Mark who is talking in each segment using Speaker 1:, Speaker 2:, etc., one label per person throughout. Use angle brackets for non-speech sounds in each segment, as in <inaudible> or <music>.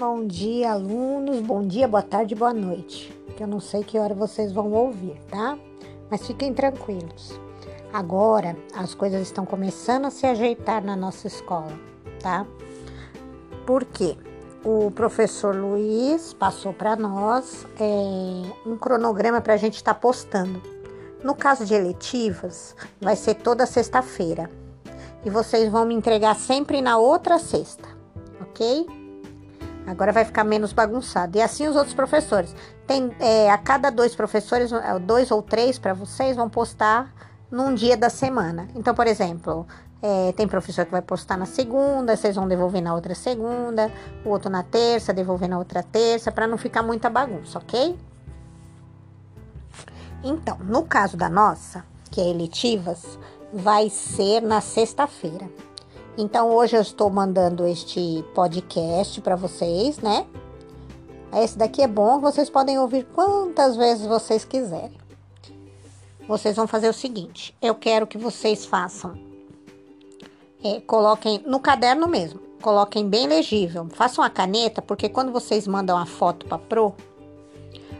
Speaker 1: Bom dia, alunos. Bom dia, boa tarde, boa noite. Que eu não sei que hora vocês vão ouvir, tá? Mas fiquem tranquilos. Agora as coisas estão começando a se ajeitar na nossa escola, tá? Por quê? O professor Luiz passou para nós é, um cronograma para a gente estar tá postando. No caso de eletivas, vai ser toda sexta-feira. E vocês vão me entregar sempre na outra sexta, ok? Agora vai ficar menos bagunçado. E assim os outros professores. Tem é, a cada dois professores, é, dois ou três para vocês vão postar num dia da semana. Então, por exemplo, é, tem professor que vai postar na segunda, vocês vão devolver na outra segunda, o outro na terça, devolver na outra terça, para não ficar muita bagunça, ok? Então, no caso da nossa, que é eletivas, vai ser na sexta-feira. Então hoje eu estou mandando este podcast para vocês, né? Esse daqui é bom, vocês podem ouvir quantas vezes vocês quiserem. Vocês vão fazer o seguinte: eu quero que vocês façam, é, coloquem no caderno mesmo, coloquem bem legível, façam a caneta, porque quando vocês mandam a foto para Pro,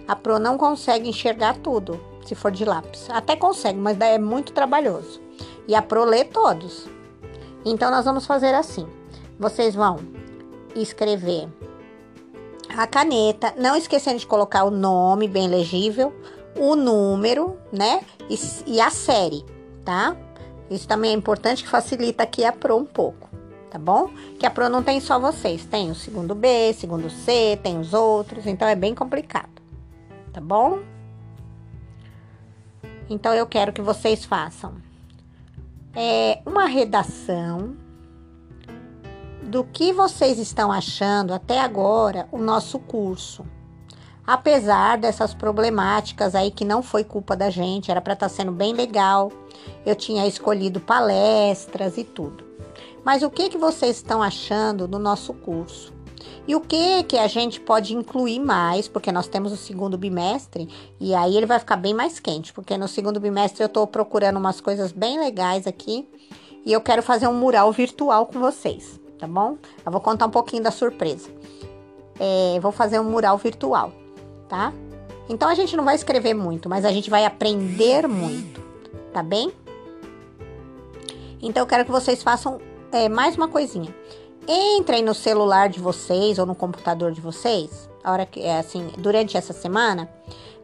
Speaker 1: a Pro não consegue enxergar tudo, se for de lápis. Até consegue, mas é muito trabalhoso. E a Pro lê todos. Então, nós vamos fazer assim: vocês vão escrever a caneta, não esquecendo de colocar o nome bem legível, o número, né? E, e, a série, tá? Isso também é importante que facilita aqui a Pro um pouco, tá bom? Que a Pro não tem só vocês, tem o segundo B, segundo C, tem os outros, então é bem complicado, tá bom? Então eu quero que vocês façam é, uma redação do que vocês estão achando até agora o nosso curso. Apesar dessas problemáticas aí que não foi culpa da gente, era para estar tá sendo bem legal. Eu tinha escolhido palestras e tudo. Mas o que que vocês estão achando do nosso curso? E o que que a gente pode incluir mais, porque nós temos o segundo bimestre e aí ele vai ficar bem mais quente, porque no segundo bimestre eu estou procurando umas coisas bem legais aqui e eu quero fazer um mural virtual com vocês, tá bom? Eu vou contar um pouquinho da surpresa. É, vou fazer um mural virtual, tá? Então a gente não vai escrever muito, mas a gente vai aprender muito, tá bem? Então eu quero que vocês façam é, mais uma coisinha. Entrem no celular de vocês ou no computador de vocês, a hora que é assim, durante essa semana,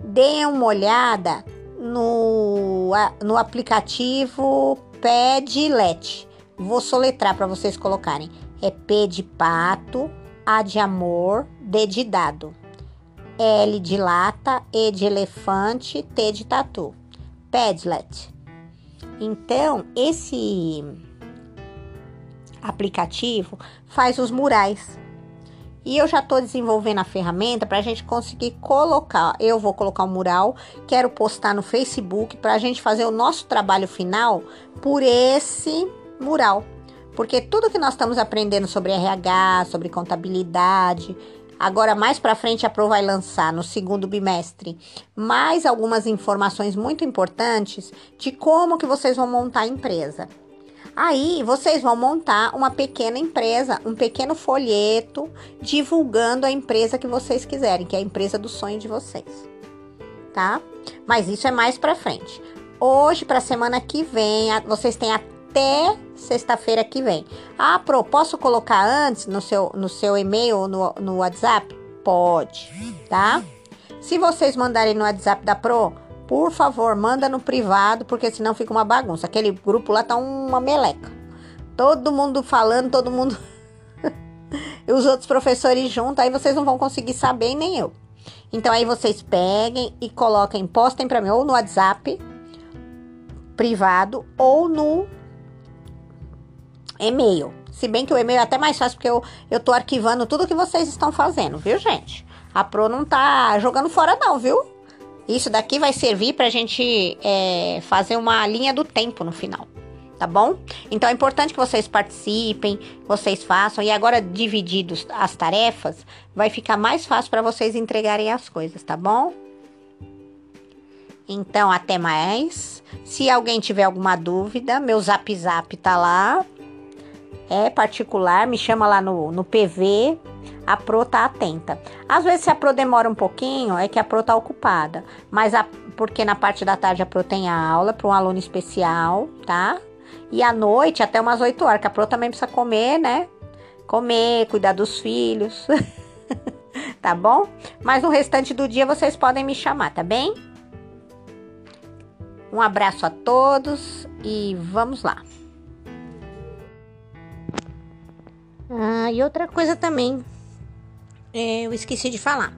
Speaker 1: deem uma olhada no, no aplicativo Padlet. Vou soletrar para vocês colocarem. É P de pato, A de amor, D de dado. L de lata, E de elefante, T de tatu. Padlet. Então, esse aplicativo faz os murais. E eu já estou desenvolvendo a ferramenta para a gente conseguir colocar. Eu vou colocar um mural, quero postar no Facebook para a gente fazer o nosso trabalho final por esse mural. Porque tudo que nós estamos aprendendo sobre RH, sobre contabilidade, agora mais para frente a Pro vai lançar no segundo bimestre mais algumas informações muito importantes de como que vocês vão montar a empresa. Aí vocês vão montar uma pequena empresa, um pequeno folheto divulgando a empresa que vocês quiserem, que é a empresa do sonho de vocês. Tá? Mas isso é mais para frente. Hoje para semana que vem, vocês têm até sexta-feira que vem. Ah, Pro, posso colocar antes no seu no seu e-mail ou no, no WhatsApp? Pode, tá? Se vocês mandarem no WhatsApp da Pro, por favor, manda no privado, porque senão fica uma bagunça. Aquele grupo lá tá uma meleca. Todo mundo falando, todo mundo. <laughs> e os outros professores juntos, aí vocês não vão conseguir saber, nem eu. Então aí vocês peguem e coloquem, postem para mim ou no WhatsApp privado ou no e-mail. Se bem que o e-mail é até mais fácil porque eu, eu tô arquivando tudo que vocês estão fazendo, viu, gente? A Pro não tá jogando fora não, viu? Isso daqui vai servir para a gente é, fazer uma linha do tempo no final, tá bom? Então é importante que vocês participem, vocês façam e agora divididos as tarefas, vai ficar mais fácil para vocês entregarem as coisas, tá bom? Então até mais. Se alguém tiver alguma dúvida, meu Zap Zap tá lá. é particular, me chama lá no, no PV, a Pro tá atenta. Às vezes, se a Pro demora um pouquinho, é que a Pro tá ocupada. Mas a, porque na parte da tarde a Pro tem aula para um aluno especial, tá? E à noite, até umas 8 horas, que a Pro também precisa comer, né? Comer, cuidar dos filhos. <laughs> tá bom? Mas no restante do dia vocês podem me chamar, tá bem? Um abraço a todos e vamos lá. Ah, e outra coisa também, eu esqueci de falar.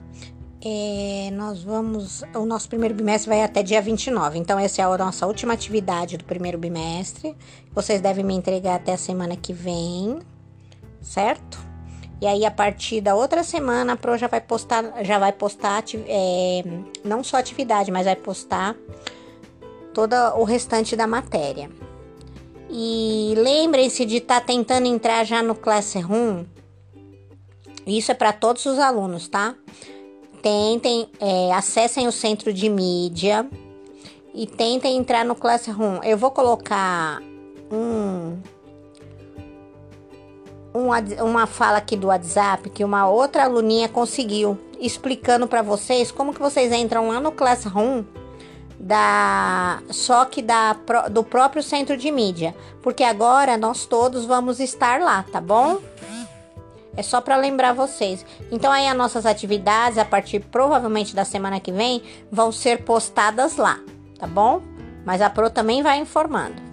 Speaker 1: É, nós vamos. O nosso primeiro bimestre vai até dia 29. Então, essa é a nossa última atividade do primeiro bimestre. Vocês devem me entregar até a semana que vem, certo? E aí, a partir da outra semana, a Pro já vai postar, já vai postar é, não só atividade, mas vai postar todo o restante da matéria. E lembrem-se de estar tá tentando entrar já no Classroom. Isso é para todos os alunos, tá? Tentem, é, acessem o centro de mídia e tentem entrar no Classroom. Eu vou colocar um, um uma fala aqui do WhatsApp que uma outra aluninha conseguiu, explicando para vocês como que vocês entram lá no Classroom da só que da, do próprio centro de mídia, porque agora nós todos vamos estar lá, tá bom? É só para lembrar vocês. Então aí as nossas atividades a partir provavelmente da semana que vem vão ser postadas lá, tá bom? Mas a Pro também vai informando.